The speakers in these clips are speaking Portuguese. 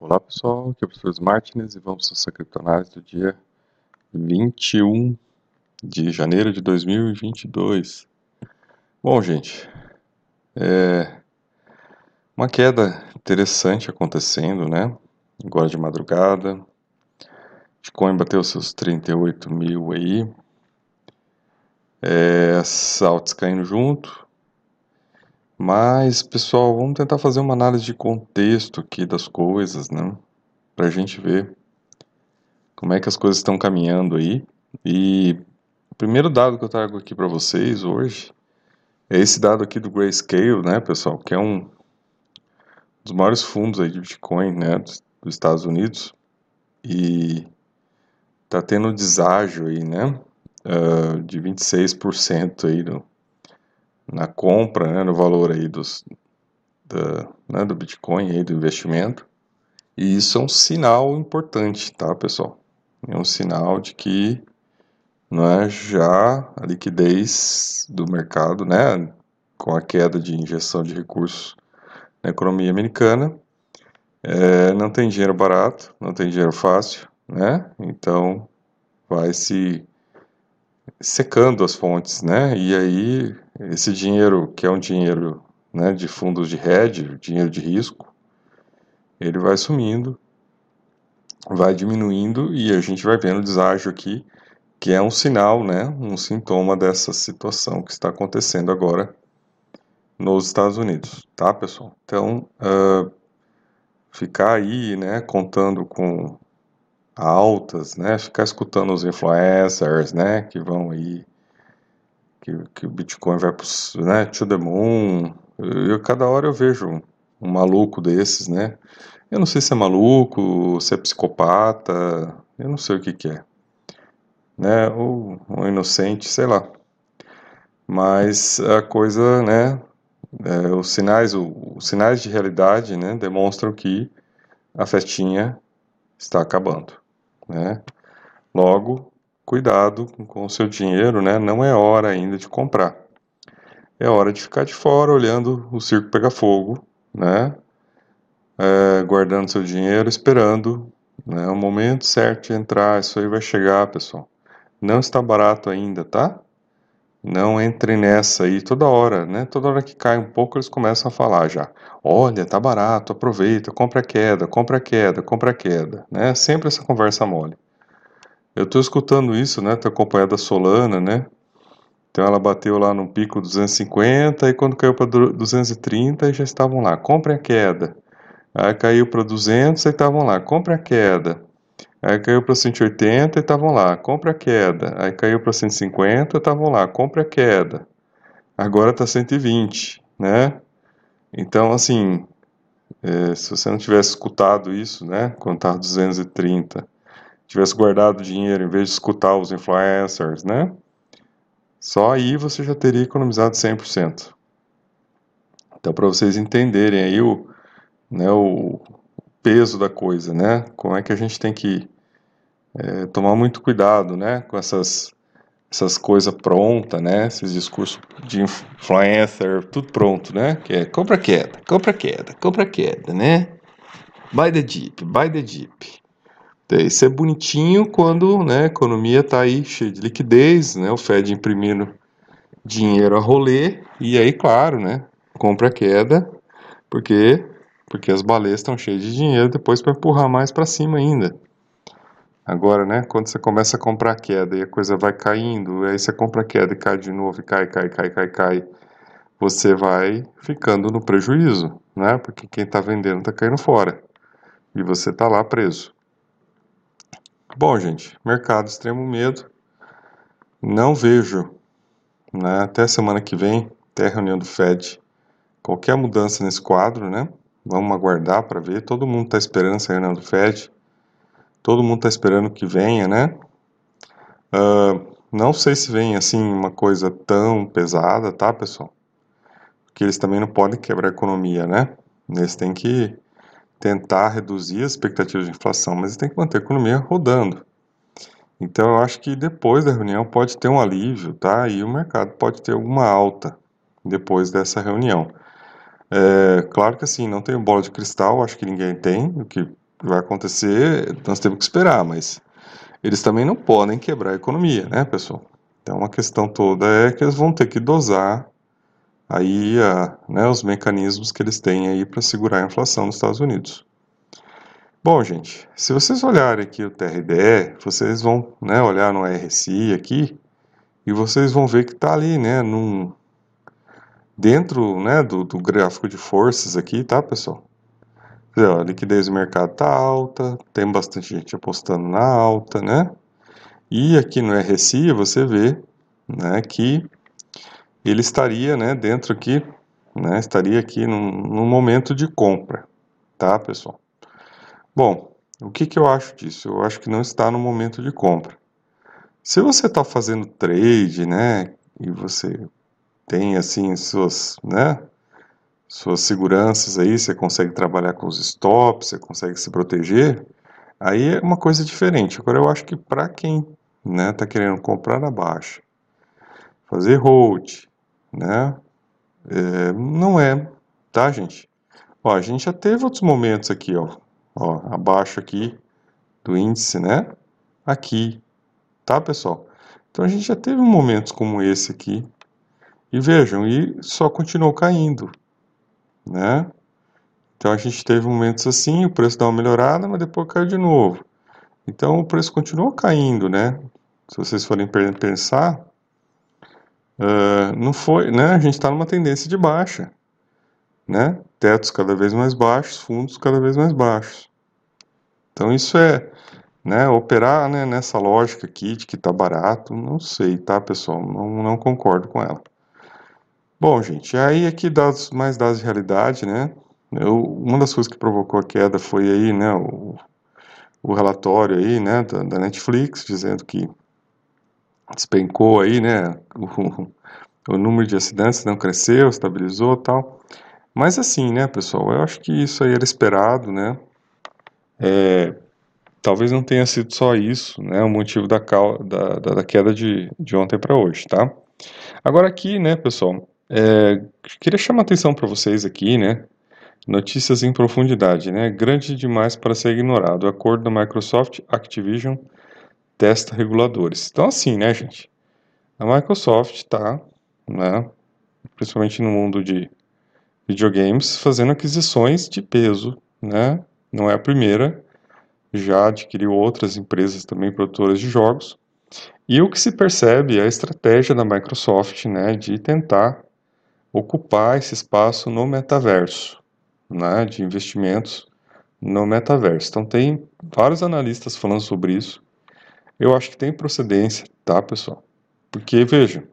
Olá pessoal, aqui é o professor Martins e vamos à criptonase do dia 21 de janeiro de 2022. Bom, gente, é uma queda interessante acontecendo, né? Agora de madrugada, Bitcoin bateu seus 38 mil aí, é, as altas caindo junto, mas, pessoal, vamos tentar fazer uma análise de contexto aqui das coisas, né? Para a gente ver como é que as coisas estão caminhando aí. E o primeiro dado que eu trago aqui para vocês hoje é esse dado aqui do Grayscale, né, pessoal? Que é um dos maiores fundos aí de Bitcoin, né, dos, dos Estados Unidos. E tá tendo deságio aí, né, uh, de 26% aí no, na compra, né, no valor aí dos, da, né, do Bitcoin, aí, do investimento. E isso é um sinal importante, tá, pessoal? É um sinal de que não é já a liquidez do mercado, né, com a queda de injeção de recursos na economia americana, é, não tem dinheiro barato, não tem dinheiro fácil, né? Então vai se secando as fontes, né? E aí esse dinheiro, que é um dinheiro né, de fundos de hedge, dinheiro de risco, ele vai sumindo, vai diminuindo e a gente vai vendo o deságio aqui, que é um sinal, né, um sintoma dessa situação que está acontecendo agora nos Estados Unidos, tá, pessoal? Então, uh, ficar aí, né, contando com altas, né? Ficar escutando os influencers, né? Que vão aí, que, que o Bitcoin vai pro, né? To the moon. Eu, cada hora eu vejo um, um maluco desses, né? Eu não sei se é maluco, se é psicopata, eu não sei o que que é, né? Ou um inocente, sei lá. Mas a coisa, né? É, os sinais, o, os sinais de realidade, né? Demonstram que a festinha está acabando né? Logo, cuidado com o seu dinheiro, né? Não é hora ainda de comprar. É hora de ficar de fora olhando o circo pegar fogo, né? É, guardando seu dinheiro, esperando né, o momento certo de entrar. Isso aí vai chegar, pessoal. Não está barato ainda, tá? Não entre nessa aí toda hora, né? Toda hora que cai um pouco eles começam a falar já. Olha, tá barato, aproveita, compra a queda, compra a queda, compra a queda, né? Sempre essa conversa mole. Eu tô escutando isso, né? Tô acompanhando a Solana, né? Então ela bateu lá no pico 250 e quando caiu para 230 já estavam lá, compre a queda. Aí caiu para 200 e estavam lá, compre a queda. Aí caiu para 180 e estavam lá, compra a queda. Aí caiu para 150 e estavam lá, compra a queda. Agora está 120, né? Então, assim, é, se você não tivesse escutado isso, né, quando estava 230, tivesse guardado dinheiro em vez de escutar os influencers, né, só aí você já teria economizado 100%. Então, para vocês entenderem aí o, né, o, peso da coisa, né? Como é que a gente tem que é, tomar muito cuidado, né? Com essas essas coisas prontas, né? Esses discursos de influencer, tudo pronto, né? Que é compra queda, compra queda, compra queda, né? Buy the Jeep, buy the Jeep. Isso é bonitinho quando né, a economia está aí cheia de liquidez, né? O Fed imprimindo dinheiro a rolê e aí, claro, né? Compra queda, porque porque as baleias estão cheias de dinheiro depois para empurrar mais para cima ainda. Agora, né, quando você começa a comprar queda e a coisa vai caindo, aí você compra queda e cai de novo, e cai, cai, cai, cai, cai, você vai ficando no prejuízo, né? Porque quem está vendendo está caindo fora e você está lá preso. Bom, gente, mercado extremo medo. Não vejo, né, até semana que vem, até a reunião do Fed, qualquer mudança nesse quadro, né? Vamos aguardar para ver. Todo mundo está esperando essa reunião do Fed. Todo mundo está esperando que venha, né? Uh, não sei se vem assim uma coisa tão pesada, tá, pessoal? Porque eles também não podem quebrar a economia, né? Eles têm que tentar reduzir as expectativas de inflação, mas têm que manter a economia rodando. Então eu acho que depois da reunião pode ter um alívio, tá? E o mercado pode ter alguma alta depois dessa reunião. É, claro que assim, não tenho bola de cristal, acho que ninguém tem. O que vai acontecer, nós temos que esperar, mas eles também não podem quebrar a economia, né, pessoal? Então a questão toda é que eles vão ter que dosar aí a, né, os mecanismos que eles têm aí para segurar a inflação nos Estados Unidos. Bom, gente, se vocês olharem aqui o TRDE, vocês vão né, olhar no RSI aqui e vocês vão ver que está ali, né, num, dentro né, do, do gráfico de forças aqui, tá, pessoal? a liquidez do mercado está alta, tem bastante gente apostando na alta, né? E aqui no RSI você vê né, que ele estaria né, dentro aqui, né, estaria aqui num, num momento de compra, tá, pessoal? Bom, o que, que eu acho disso? Eu acho que não está no momento de compra. Se você está fazendo trade, né, e você tem assim suas, né, suas seguranças aí, você consegue trabalhar com os stops, você consegue se proteger, aí é uma coisa diferente. Agora eu acho que para quem, né, tá querendo comprar na baixa, fazer hold, né, é, não é, tá, gente? Ó, a gente já teve outros momentos aqui, ó, ó, abaixo aqui do índice, né, aqui, tá, pessoal? Então a gente já teve momentos como esse aqui, e vejam, e só continuou caindo, né? Então a gente teve momentos assim, o preço dá uma melhorada, mas depois caiu de novo. Então o preço continuou caindo, né? Se vocês forem pensar, uh, não foi, né? A gente está numa tendência de baixa, né? Tetos cada vez mais baixos, fundos cada vez mais baixos. Então isso é, né? Operar né, nessa lógica aqui de que está barato, não sei, tá, pessoal? Não, não concordo com ela. Bom, gente, aí aqui dados mais dados de realidade, né? Eu, uma das coisas que provocou a queda foi aí, né, o, o relatório aí, né, da, da, Netflix, dizendo que despencou aí, né, o, o número de acidentes não cresceu, estabilizou tal. Mas assim, né, pessoal, eu acho que isso aí era esperado, né? É, talvez não tenha sido só isso, né, o motivo da, da, da queda de, de ontem para hoje, tá? Agora aqui, né, pessoal, é, queria chamar a atenção para vocês aqui, né? Notícias em profundidade, né? Grande demais para ser ignorado. Acordo da Microsoft Activision testa reguladores. Então, assim, né, gente? A Microsoft está, né, principalmente no mundo de videogames, fazendo aquisições de peso, né? Não é a primeira, já adquiriu outras empresas também produtoras de jogos. E o que se percebe é a estratégia da Microsoft, né, de tentar ocupar esse espaço no metaverso, né, de investimentos no metaverso. Então tem vários analistas falando sobre isso. Eu acho que tem procedência, tá, pessoal? Porque veja,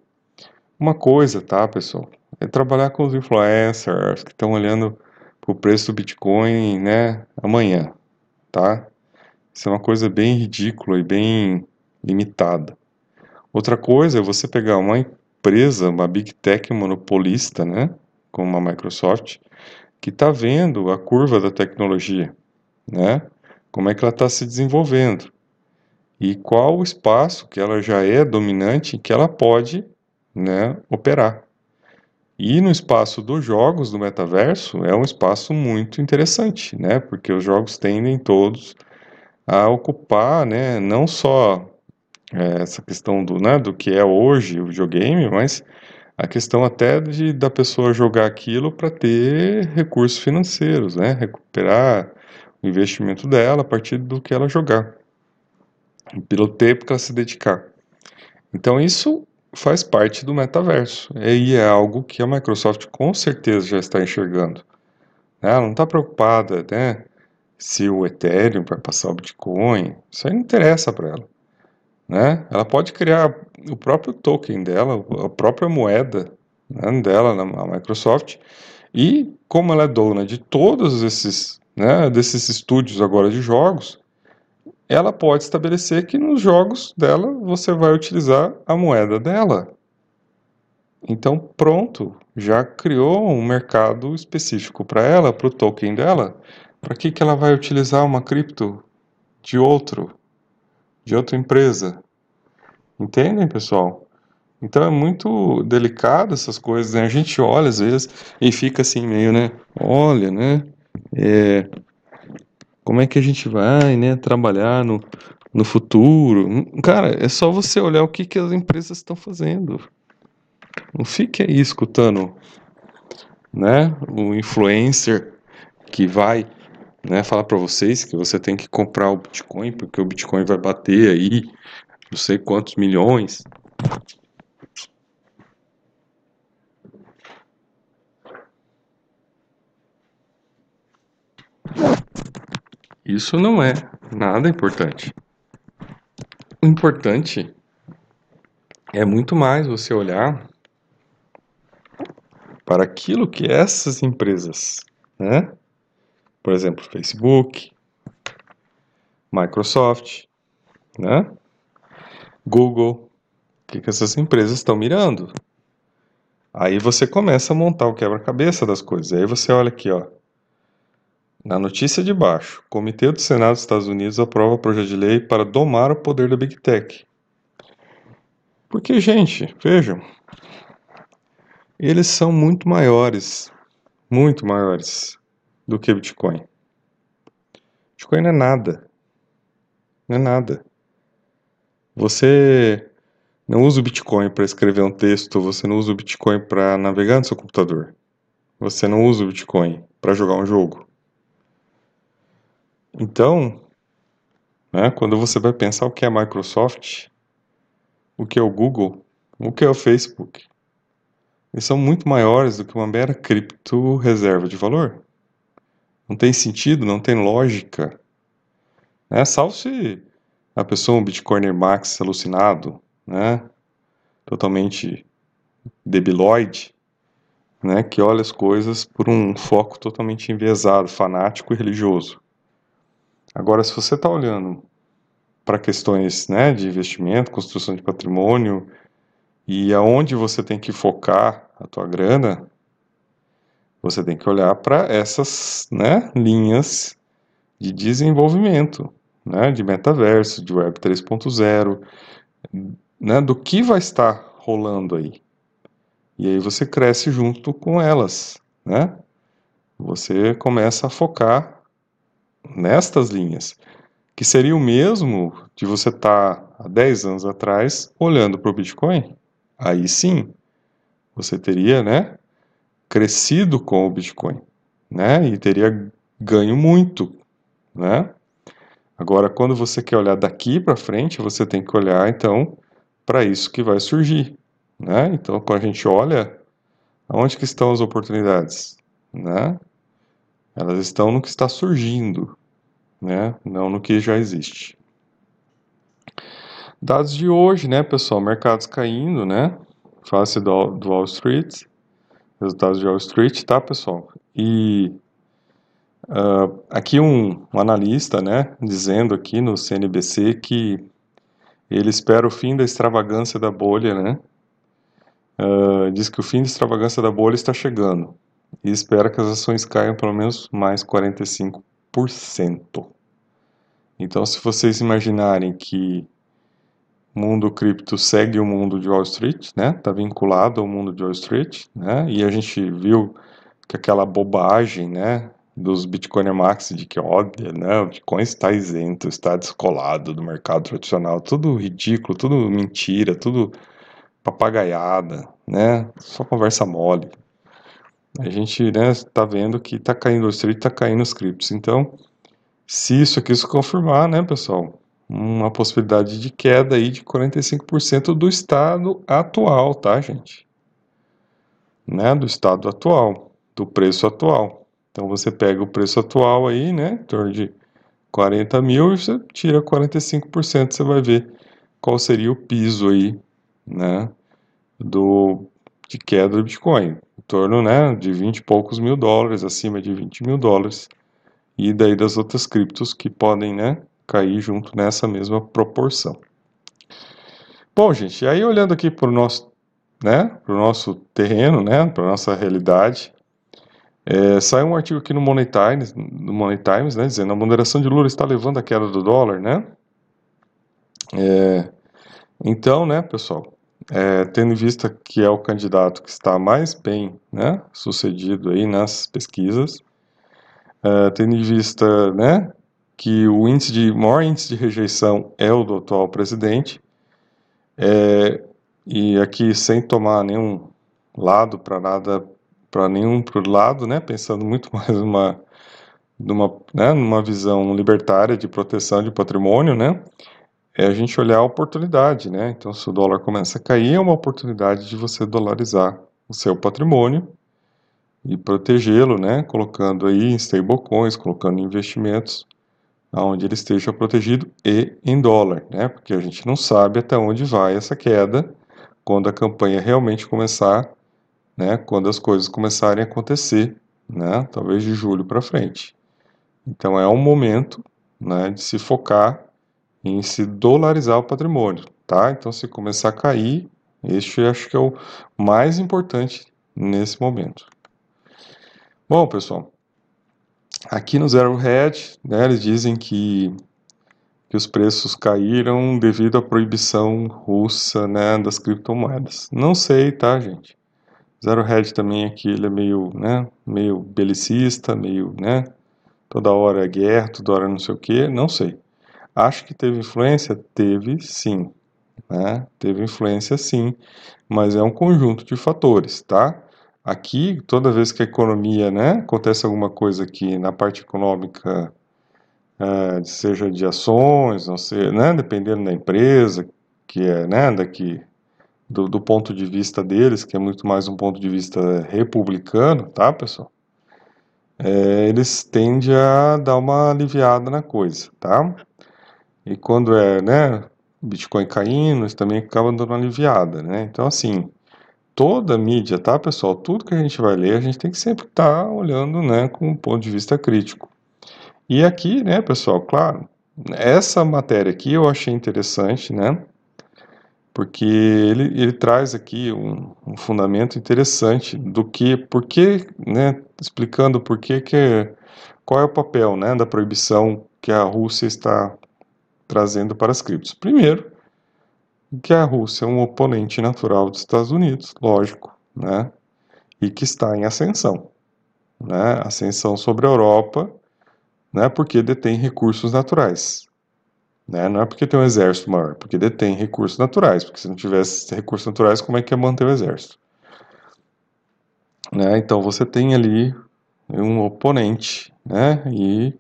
uma coisa, tá, pessoal, é trabalhar com os influencers que estão olhando para o preço do Bitcoin, né, amanhã, tá? Isso é uma coisa bem ridícula e bem limitada. Outra coisa é você pegar uma empresa, uma big tech monopolista, né, como a Microsoft, que está vendo a curva da tecnologia, né, como é que ela está se desenvolvendo e qual o espaço que ela já é dominante que ela pode, né, operar. E no espaço dos jogos do metaverso é um espaço muito interessante, né, porque os jogos tendem todos a ocupar, né, não só é, essa questão do, né, do que é hoje o videogame, mas a questão até de da pessoa jogar aquilo para ter recursos financeiros, né, recuperar o investimento dela a partir do que ela jogar, pelo tempo que ela se dedicar. Então isso faz parte do metaverso e é algo que a Microsoft com certeza já está enxergando. Ela não está preocupada, né, se o Ethereum vai passar o Bitcoin, isso aí não interessa para ela né? Ela pode criar o próprio token dela, a própria moeda né, dela na Microsoft e como ela é dona de todos esses, né, desses estúdios agora de jogos, ela pode estabelecer que nos jogos dela você vai utilizar a moeda dela. Então, pronto, já criou um mercado específico para ela, para o token dela. Para que, que ela vai utilizar uma cripto de outro? de outra empresa. Entendem, pessoal? Então é muito delicado essas coisas, né? A gente olha às vezes e fica assim meio, né? Olha, né? É, como é que a gente vai, né, trabalhar no, no futuro. Cara, é só você olhar o que, que as empresas estão fazendo. Não fique aí escutando, né, o influencer que vai, né, falar para vocês que você tem que comprar o Bitcoin porque o Bitcoin vai bater aí não sei quantos milhões. Isso não é nada importante. O importante é muito mais você olhar para aquilo que essas empresas, né? Por exemplo, Facebook, Microsoft, né? Google, o que, que essas empresas estão mirando? Aí você começa a montar o quebra-cabeça das coisas. Aí você olha aqui, ó. Na notícia de baixo, o Comitê do Senado dos Estados Unidos aprova projeto de lei para domar o poder da Big Tech. Porque, gente, vejam, eles são muito maiores, muito maiores do que Bitcoin. Bitcoin não é nada. Não é nada. Você não usa o Bitcoin para escrever um texto, você não usa o Bitcoin para navegar no seu computador. Você não usa o Bitcoin para jogar um jogo. Então, né, quando você vai pensar o que é a Microsoft, o que é o Google, o que é o Facebook, eles são muito maiores do que uma mera cripto reserva de valor. Não tem sentido, não tem lógica. Né? Salvo se a pessoa, um Bitcoiner Max alucinado, né? totalmente debilóide, né? que olha as coisas por um foco totalmente enviesado, fanático e religioso. Agora, se você está olhando para questões né, de investimento, construção de patrimônio e aonde você tem que focar a tua grana, você tem que olhar para essas né, linhas de desenvolvimento, né, de metaverso, de Web 3.0, né, do que vai estar rolando aí. E aí você cresce junto com elas, né? Você começa a focar nestas linhas, que seria o mesmo de você estar tá, há 10 anos atrás olhando para o Bitcoin. Aí sim, você teria, né, crescido com o Bitcoin, né, e teria ganho muito, né? Agora, quando você quer olhar daqui para frente, você tem que olhar então para isso que vai surgir, né? Então, quando a gente olha, onde que estão as oportunidades, né? Elas estão no que está surgindo, né? Não no que já existe. Dados de hoje, né, pessoal? Mercados caindo, né? Face do, do Wall Street. Resultados de Wall Street, tá, pessoal? E uh, aqui um, um analista, né, dizendo aqui no CNBC que ele espera o fim da extravagância da bolha, né? Uh, diz que o fim da extravagância da bolha está chegando e espera que as ações caiam pelo menos mais 45%. Então, se vocês imaginarem que o mundo cripto segue o mundo de Wall Street, né? Está vinculado ao mundo de Wall Street, né? E a gente viu que aquela bobagem, né? Dos Bitcoin Max de que, olha, né? O Bitcoin está isento, está descolado do mercado tradicional, tudo ridículo, tudo mentira, tudo papagaiada, né? Só conversa mole a gente né, está vendo que está caindo o street, está caindo os criptos. Então, se isso aqui se confirmar, né, pessoal, uma possibilidade de queda aí de 45% do estado atual, tá, gente? Né, do estado atual, do preço atual. Então, você pega o preço atual aí, né, em torno de 40 mil e você tira 45%, você vai ver qual seria o piso aí, né, do, de queda do Bitcoin torno né, de 20 e poucos mil dólares, acima de 20 mil dólares, e daí das outras criptos que podem né, cair junto nessa mesma proporção. Bom, gente, aí olhando aqui para o nosso, né, nosso terreno, né, para a nossa realidade, é, saiu um artigo aqui no Money Times, no Money Times né, dizendo a moderação de Lula está levando a queda do dólar, né? É, então, né, pessoal, é, tendo em vista que é o candidato que está mais bem né, sucedido aí nas pesquisas, é, tendo em vista né, que o índice de maior índice de rejeição é o do atual presidente. É, e aqui sem tomar nenhum lado para nada, para nenhum pro lado, né? Pensando muito mais numa numa, né, numa visão libertária de proteção de patrimônio, né? É a gente olhar a oportunidade, né? Então, se o dólar começa a cair, é uma oportunidade de você dolarizar o seu patrimônio e protegê-lo, né? Colocando aí em stablecoins, colocando investimentos onde ele esteja protegido e em dólar, né? Porque a gente não sabe até onde vai essa queda quando a campanha realmente começar, né? Quando as coisas começarem a acontecer, né? Talvez de julho para frente. Então é um momento, né? De se focar em se dolarizar o patrimônio, tá? Então se começar a cair, este acho que é o mais importante nesse momento. Bom, pessoal, aqui no Zero Hedge, né, eles dizem que, que os preços caíram devido à proibição russa né, das criptomoedas. Não sei, tá, gente? Zero Hedge também aqui ele é meio, né, meio belicista, meio, né, toda hora é guerra, toda hora não sei o que, não sei. Acho que teve influência? Teve sim, né? Teve influência sim, mas é um conjunto de fatores, tá? Aqui, toda vez que a economia, né, acontece alguma coisa aqui na parte econômica, é, seja de ações, não sei, né, dependendo da empresa, que é, né, daqui do, do, ponto de vista deles, que é muito mais um ponto de vista republicano, tá, pessoal? É, eles tendem a dar uma aliviada na coisa, tá? E quando é, né, Bitcoin caindo, eles também acabam dando uma aliviada, né? Então, assim, toda mídia, tá, pessoal? Tudo que a gente vai ler, a gente tem que sempre estar tá olhando, né, com um ponto de vista crítico. E aqui, né, pessoal, claro, essa matéria aqui eu achei interessante, né, porque ele, ele traz aqui um, um fundamento interessante do que, por que, né, explicando por que que, qual é o papel, né, da proibição que a Rússia está trazendo para as criptos. Primeiro, que a Rússia é um oponente natural dos Estados Unidos, lógico, né? E que está em ascensão, né? Ascensão sobre a Europa, né? Porque detém recursos naturais, né? Não é porque tem um exército maior, porque detém recursos naturais. Porque se não tivesse recursos naturais, como é que ia manter o exército? Né? Então você tem ali um oponente, né? E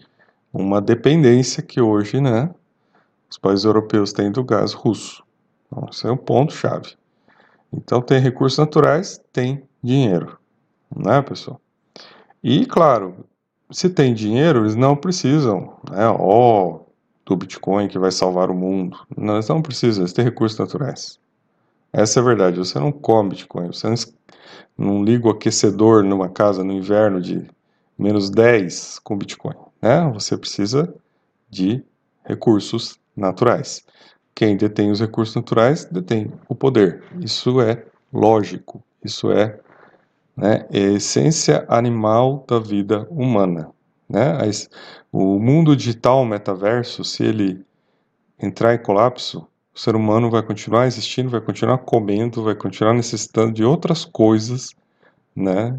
uma dependência que hoje, né? Os países europeus têm do gás russo. Então, esse é um ponto-chave. Então, tem recursos naturais, tem dinheiro, né, pessoal? E, claro, se tem dinheiro, eles não precisam, né, ó, do Bitcoin que vai salvar o mundo. Não, eles não precisam, eles têm recursos naturais. Essa é a verdade. Você não come Bitcoin, você não, não liga o aquecedor numa casa no inverno de menos 10 com Bitcoin, né? Você precisa de recursos naturais. Quem detém os recursos naturais detém o poder. Isso é lógico, isso é, né, é a essência animal da vida humana. Né? O mundo digital, o metaverso, se ele entrar em colapso, o ser humano vai continuar existindo, vai continuar comendo, vai continuar necessitando de outras coisas, né?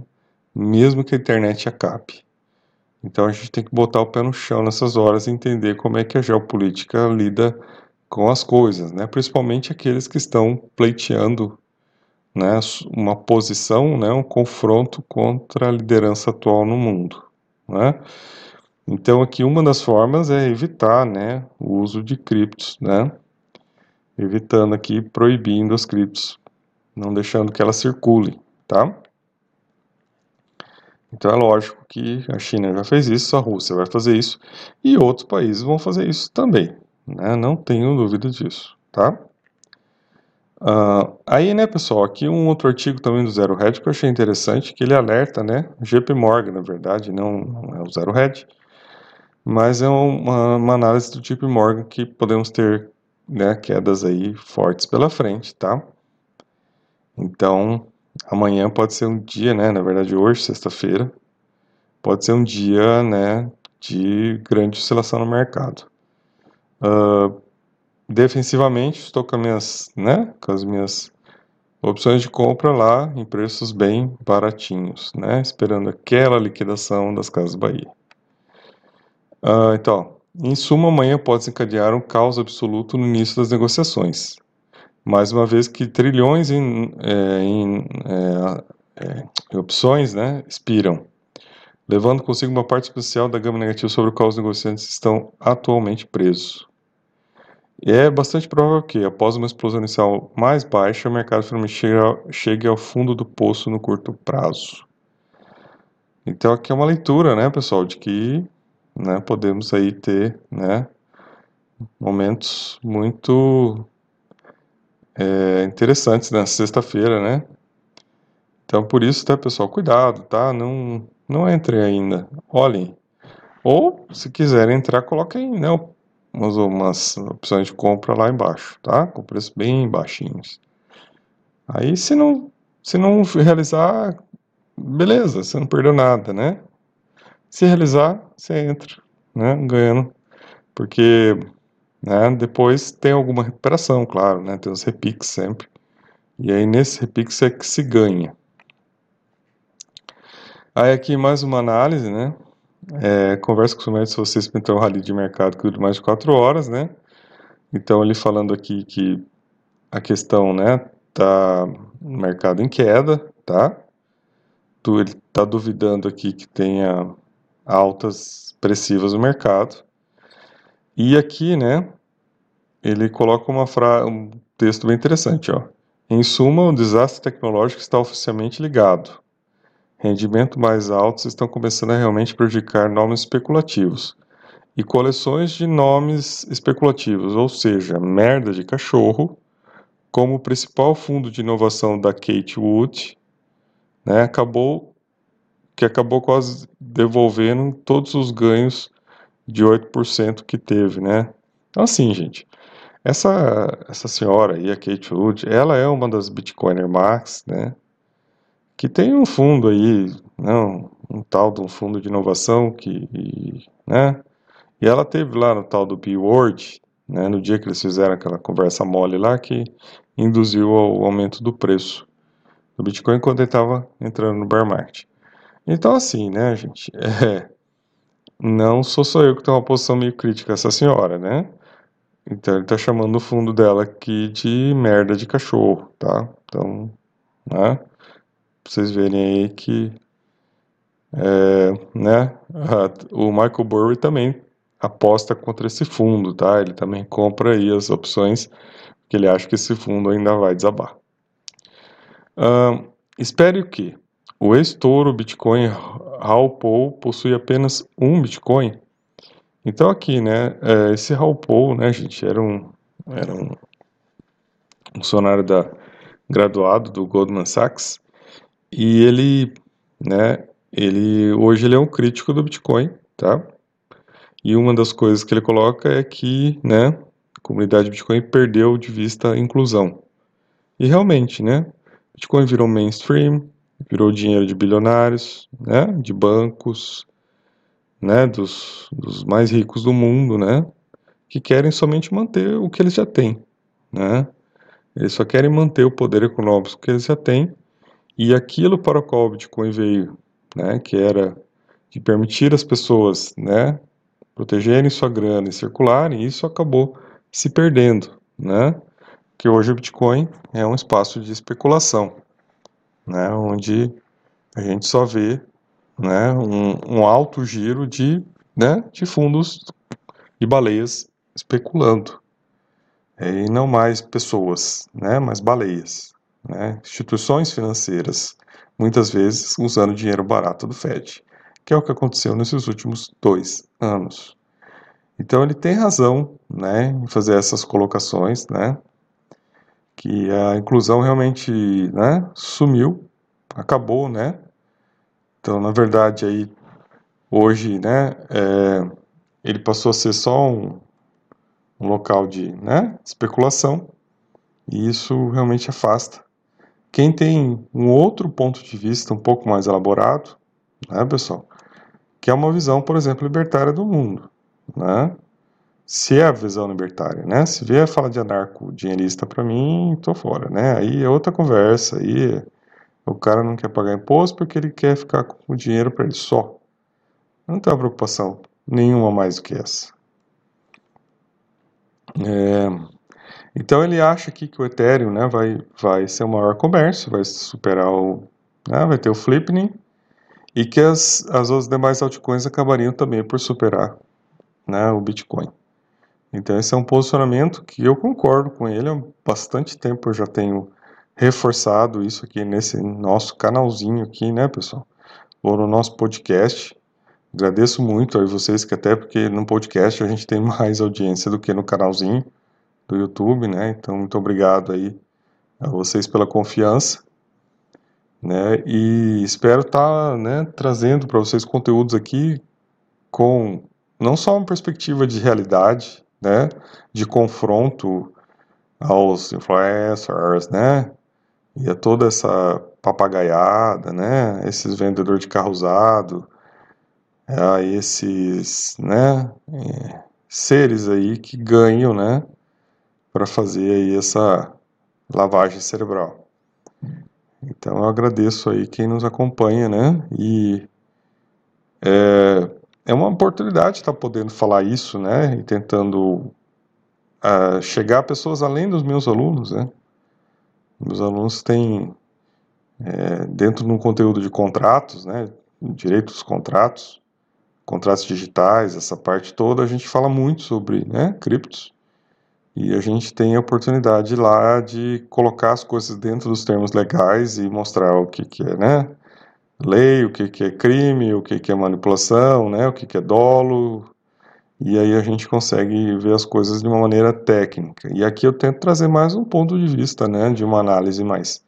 mesmo que a internet acabe. Então a gente tem que botar o pé no chão nessas horas e entender como é que a geopolítica lida com as coisas, né? principalmente aqueles que estão pleiteando né, uma posição, né, um confronto contra a liderança atual no mundo. Né? Então aqui uma das formas é evitar né, o uso de criptos, né? evitando aqui, proibindo as criptos, não deixando que elas circulem, tá? Então é lógico que a China já fez isso, a Rússia vai fazer isso e outros países vão fazer isso também, né? Não tenho dúvida disso, tá? Uh, aí, né, pessoal, aqui um outro artigo também do Zero Hedge que eu achei interessante, que ele alerta, né, JP Morgan, na verdade, não, é o Zero Hedge, mas é uma, uma, análise do JP Morgan que podemos ter, né, quedas aí fortes pela frente, tá? Então, amanhã pode ser um dia, né, na verdade hoje, sexta-feira, pode ser um dia, né, de grande oscilação no mercado. Uh, defensivamente, estou com, minhas, né, com as minhas opções de compra lá em preços bem baratinhos, né, esperando aquela liquidação das Casas Bahia. Uh, então, Em suma, amanhã pode desencadear um caos absoluto no início das negociações. Mais uma vez que trilhões em, é, em, é, é, opções né, expiram, levando consigo uma parte especial da gama negativa sobre o qual os negociantes estão atualmente presos. E é bastante provável que, após uma explosão inicial mais baixa, o mercado finalmente chegue ao fundo do poço no curto prazo. Então aqui é uma leitura, né, pessoal, de que né, podemos aí ter, né, momentos muito é, interessantes na sexta-feira, né? Então por isso, tá, pessoal, cuidado, tá? Não, não entrem ainda, olhem. Ou, se quiserem entrar, coloquem, né, umas, umas opções de compra lá embaixo, tá? Com preços bem baixinhos. Aí, se não, se não realizar, beleza, você não perdeu nada, né? Se realizar, você entra, né? Ganhando. Porque né, depois tem alguma recuperação, claro, né? Tem os repiques sempre. E aí nesse repique é que se ganha. Aí aqui mais uma análise, né? É, conversa com o cliente se você experimentar um rally de mercado que dura mais de 4 horas, né? Então ele falando aqui que a questão, né, tá no mercado em queda, tá? Ele tá duvidando aqui que tenha altas expressivas no mercado. E aqui, né, ele coloca uma fra... um texto bem interessante, ó. Em suma, o desastre tecnológico está oficialmente ligado. Rendimentos mais altos estão começando a realmente prejudicar nomes especulativos. E coleções de nomes especulativos, ou seja, merda de cachorro, como o principal fundo de inovação da Kate Wood, né, acabou que acabou quase devolvendo todos os ganhos de 8% que teve, né? Então assim, gente, essa essa senhora aí, a Kate Wood, ela é uma das Bitcoiner Max, né? Que tem um fundo aí, não, né, um tal de um fundo de inovação que, né? E ela teve lá no tal do B-Word, né, no dia que eles fizeram aquela conversa mole lá, que induziu ao aumento do preço do Bitcoin quando ele estava entrando no bear market. Então, assim, né, gente, é, não sou só eu que tenho uma posição meio crítica essa senhora, né? Então, ele tá chamando o fundo dela aqui de merda de cachorro, tá? Então, né, pra vocês verem aí que, é, né, o Michael Burry também aposta contra esse fundo, tá? Ele também compra aí as opções, porque ele acha que esse fundo ainda vai desabar. Uh, espere o quê? O ex-touro Bitcoin Raul Paul possui apenas um Bitcoin. Então aqui, né, é, esse Paul, né, gente, era um, era um funcionário da, graduado do Goldman Sachs e ele, né, ele, hoje ele é um crítico do Bitcoin, tá? E uma das coisas que ele coloca é que, né, a comunidade Bitcoin perdeu de vista a inclusão. E realmente, né, Bitcoin virou mainstream, virou dinheiro de bilionários, né, de bancos, né, dos, dos mais ricos do mundo, né, que querem somente manter o que eles já têm, né. Eles só querem manter o poder econômico que eles já têm e aquilo para o qual o Bitcoin veio, né, que era de permitir as pessoas, né, protegerem sua grana e circularem, isso acabou se perdendo, né, que hoje o Bitcoin é um espaço de especulação né, onde a gente só vê né, um, um alto giro de, né, de fundos e baleias especulando. E não mais pessoas, né, mas baleias. Né, instituições financeiras, muitas vezes usando dinheiro barato do Fed, que é o que aconteceu nesses últimos dois anos. Então ele tem razão né, em fazer essas colocações, né, que a inclusão realmente né, sumiu, acabou, né? Então, na verdade, aí hoje, né, é, ele passou a ser só um, um local de né, especulação e isso realmente afasta. Quem tem um outro ponto de vista um pouco mais elaborado, né, pessoal, que é uma visão, por exemplo, libertária do mundo, né? se é a visão libertária, né? Se vier falar de anarco dinheirista para mim, tô fora, né? Aí é outra conversa, aí o cara não quer pagar imposto porque ele quer ficar com o dinheiro para ele só. Não tem uma preocupação nenhuma mais do que essa, É, então ele acha aqui que o Ethereum né, vai, vai ser o maior comércio, vai superar o. Né, vai ter o Flipning, e que as, as outras demais altcoins acabariam também por superar né, o Bitcoin. Então esse é um posicionamento que eu concordo com ele há bastante tempo, eu já tenho reforçado isso aqui nesse nosso canalzinho aqui, né, pessoal? Ou no nosso podcast. Agradeço muito a vocês que até porque no podcast a gente tem mais audiência do que no canalzinho do YouTube, né? Então muito obrigado aí a vocês pela confiança, né? E espero estar, tá, né, trazendo para vocês conteúdos aqui com não só uma perspectiva de realidade, né, de confronto aos influencers, né, e a toda essa papagaiada, né, esses vendedores de carro usado, a esses, né, é, seres aí que ganham, né, para fazer aí essa lavagem cerebral. Então eu agradeço aí quem nos acompanha, né, e é, é uma oportunidade estar podendo falar isso, né, e tentando uh, chegar a pessoas além dos meus alunos, né. Meus alunos têm, é, dentro de um conteúdo de contratos, né, direito dos contratos, contratos digitais, essa parte toda, a gente fala muito sobre, né, criptos, e a gente tem a oportunidade lá de colocar as coisas dentro dos termos legais e mostrar o que, que é, né, lei, o que, que é crime, o que, que é manipulação, né, o que, que é dolo, e aí a gente consegue ver as coisas de uma maneira técnica. E aqui eu tento trazer mais um ponto de vista, né, de uma análise mais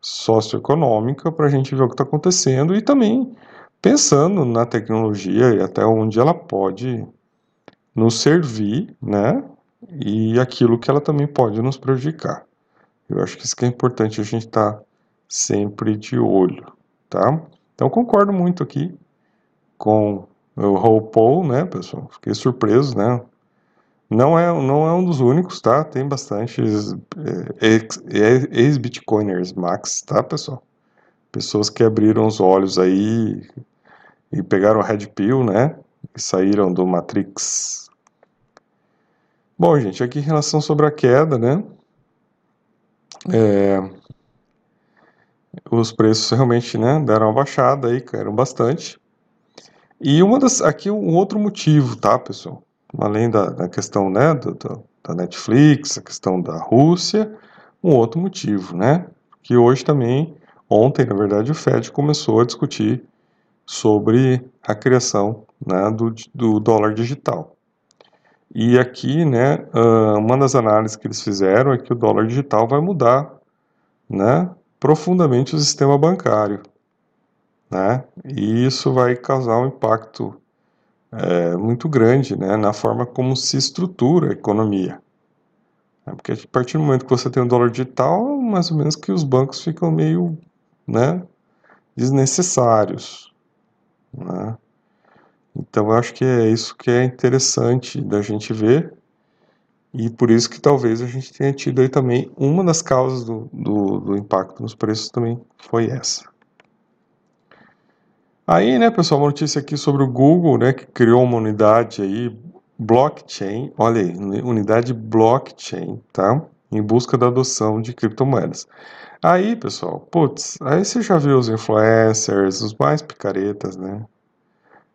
socioeconômica para a gente ver o que está acontecendo e também pensando na tecnologia e até onde ela pode nos servir, né, e aquilo que ela também pode nos prejudicar. Eu acho que isso que é importante a gente estar tá sempre de olho tá? Então concordo muito aqui com o Raul Paul, né, pessoal? Fiquei surpreso, né? Não é, não é um dos únicos, tá? Tem bastantes é, ex-bitcoiners max, tá, pessoal? Pessoas que abriram os olhos aí e pegaram o Red Pill, né? E saíram do Matrix. Bom, gente, aqui em relação sobre a queda, né? É, os preços realmente né, deram uma baixada aí, caíram bastante. E uma das, aqui um outro motivo, tá, pessoal? Além da, da questão né, do, do, da Netflix, a questão da Rússia, um outro motivo, né? Que hoje também, ontem, na verdade, o Fed começou a discutir sobre a criação né, do, do dólar digital. E aqui, né, uma das análises que eles fizeram é que o dólar digital vai mudar, né, profundamente o sistema bancário. Né? E isso vai causar um impacto é, muito grande né, na forma como se estrutura a economia. É, porque a partir do momento que você tem o dólar digital, mais ou menos que os bancos ficam meio né, desnecessários. Né? Então eu acho que é isso que é interessante da gente ver e por isso que talvez a gente tenha tido aí também uma das causas do, do, do impacto nos preços também foi essa. Aí, né, pessoal, uma notícia aqui sobre o Google, né, que criou uma unidade aí, blockchain, olha aí, unidade blockchain, tá? Em busca da adoção de criptomoedas. Aí, pessoal, putz, aí você já viu os influencers, os mais picaretas, né?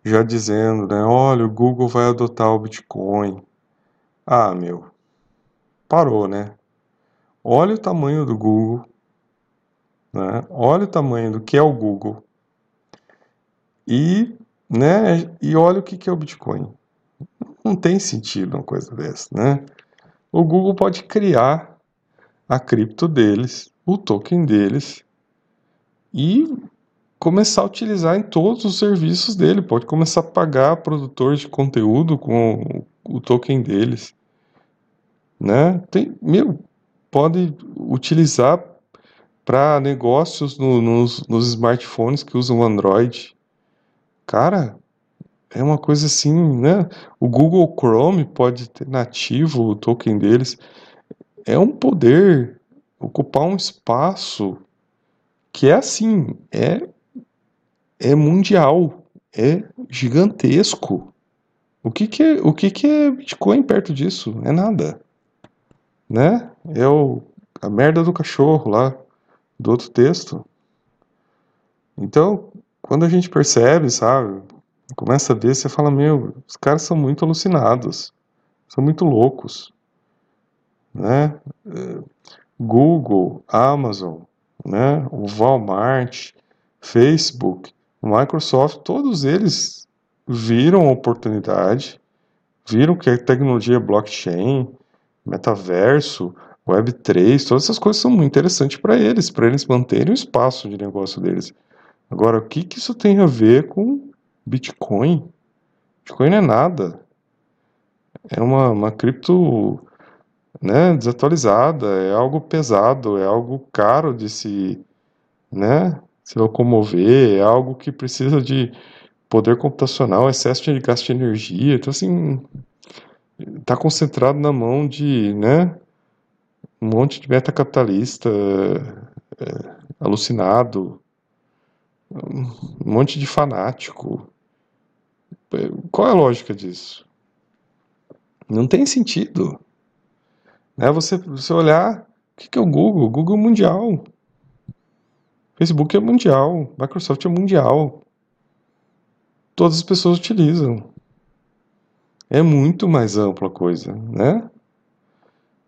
Já dizendo, né, olha, o Google vai adotar o Bitcoin, ah, meu, parou, né? Olha o tamanho do Google, né? Olha o tamanho do que é o Google e, né? E olha o que é o Bitcoin. Não tem sentido uma coisa dessa, né? O Google pode criar a cripto deles, o token deles e começar a utilizar em todos os serviços dele. Pode começar a pagar produtores de conteúdo com o token deles né? Tem, meu, pode utilizar para negócios no, nos, nos smartphones que usam Android. Cara, é uma coisa assim, né? O Google Chrome pode ter nativo o token deles. É um poder ocupar um espaço que é assim, é é mundial, é gigantesco. O que que é, o que que é Bitcoin perto disso? É nada. né? É o, a merda do cachorro lá, do outro texto. Então, quando a gente percebe, sabe, começa a ver, você fala, meu, os caras são muito alucinados, são muito loucos, né? Google, Amazon, né? O Walmart, Facebook, Microsoft, todos eles viram oportunidade, viram que a tecnologia blockchain, metaverso, Web3, todas essas coisas são muito interessantes para eles, para eles manterem o espaço de negócio deles. Agora, o que, que isso tem a ver com Bitcoin? Bitcoin não é nada. É uma, uma cripto né, desatualizada, é algo pesado, é algo caro de se, né, se locomover, é algo que precisa de poder computacional, excesso de gasto de energia. Então, assim, está concentrado na mão de, né, um monte de meta-capitalista é, alucinado, um monte de fanático. Qual é a lógica disso? Não tem sentido. Né? Você, você olhar, o que é o Google? O Google é mundial. Facebook é mundial. Microsoft é mundial. Todas as pessoas utilizam. É muito mais ampla a coisa, né?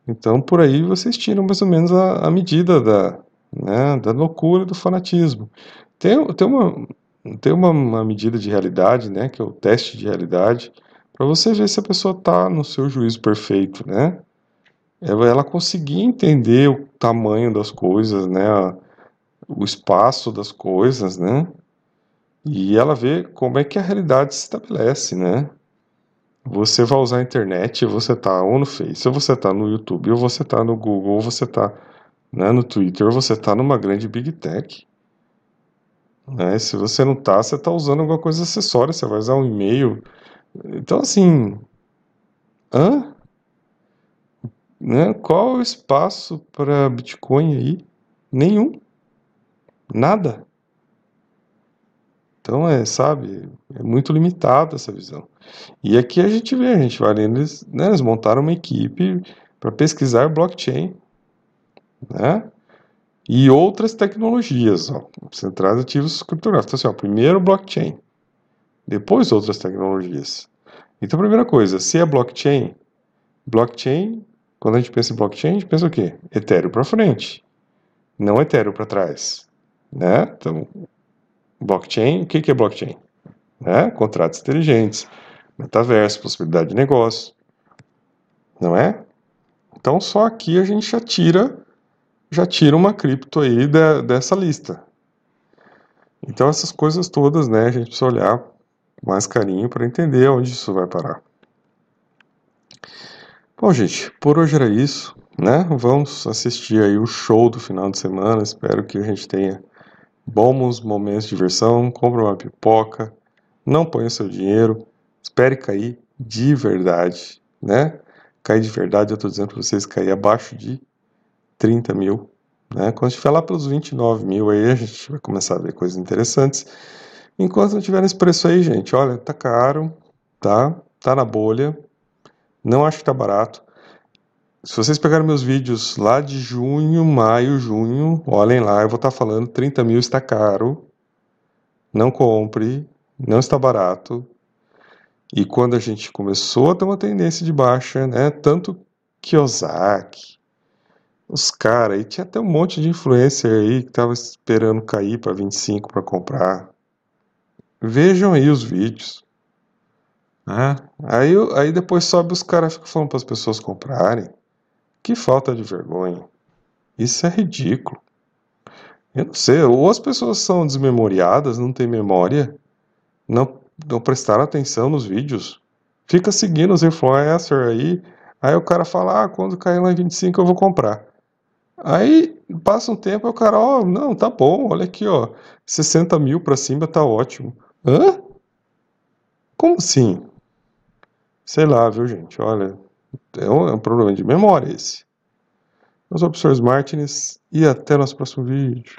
Então, por aí vocês tiram mais ou menos a, a medida da, né, da loucura do fanatismo. Tem, tem, uma, tem uma, uma medida de realidade, né, que é o teste de realidade, para você ver se a pessoa está no seu juízo perfeito, né? Ela conseguir entender o tamanho das coisas, né, o espaço das coisas, né? E ela vê como é que a realidade se estabelece, né? Você vai usar a internet, você tá ou no Face, ou você tá no YouTube, ou você tá no Google, ou você tá né, no Twitter, ou você tá numa grande Big Tech. Né? Se você não tá, você tá usando alguma coisa acessória, você vai usar um e-mail. Então, assim, hã? Né? Qual o espaço para Bitcoin aí? Nenhum. Nada. Então, é, sabe, é muito limitado essa visão. E aqui a gente vê, a gente vai lendo, eles, né, eles montaram uma equipe para pesquisar blockchain, né? E outras tecnologias, ó, centrais ativos criptográficos. Então, assim, ó, primeiro blockchain, depois outras tecnologias. Então, a primeira coisa, se é blockchain, blockchain, quando a gente pensa em blockchain, a gente pensa o quê? Ethereum para frente, não Ethereum para trás, né? Então, blockchain, o que é blockchain? Né? Contratos inteligentes, metaverso, possibilidade de negócio, não é? Então só aqui a gente já tira, já tira uma cripto aí de, dessa lista. Então essas coisas todas, né, a gente precisa olhar mais carinho para entender onde isso vai parar. Bom, gente, por hoje era isso, né? Vamos assistir aí o show do final de semana. Espero que a gente tenha bons momentos de diversão. Compre uma pipoca, não ponha seu dinheiro, espere cair de verdade, né? Cair de verdade, eu estou dizendo para vocês cair abaixo de 30 mil. Né? Quando estiver lá pelos 29 mil, aí a gente vai começar a ver coisas interessantes. Enquanto não tiver esse preço aí, gente, olha, tá caro, tá? Tá na bolha. Não acho que tá barato. Se vocês pegarem meus vídeos lá de junho, maio, junho, olhem lá, eu vou estar falando 30 mil está caro. Não compre, não está barato. E quando a gente começou a ter uma tendência de baixa, né? Tanto Kiyosaki, os caras, aí tinha até um monte de influencer aí que tava esperando cair para 25 para comprar. Vejam aí os vídeos. Né? Aí, aí depois sobe os caras ficam falando para as pessoas comprarem. Que falta de vergonha. Isso é ridículo. Eu não sei, ou as pessoas são desmemoriadas, não têm memória, não, não prestaram atenção nos vídeos, fica seguindo os influencers aí, aí o cara fala, ah, quando cair lá em 25 eu vou comprar. Aí passa um tempo o cara, ó, não, tá bom, olha aqui, ó, 60 mil pra cima tá ótimo. Hã? Como assim? Sei lá, viu, gente? Olha, é um, é um problema de memória esse. Eu sou o professor Martins e até nosso próximo vídeo.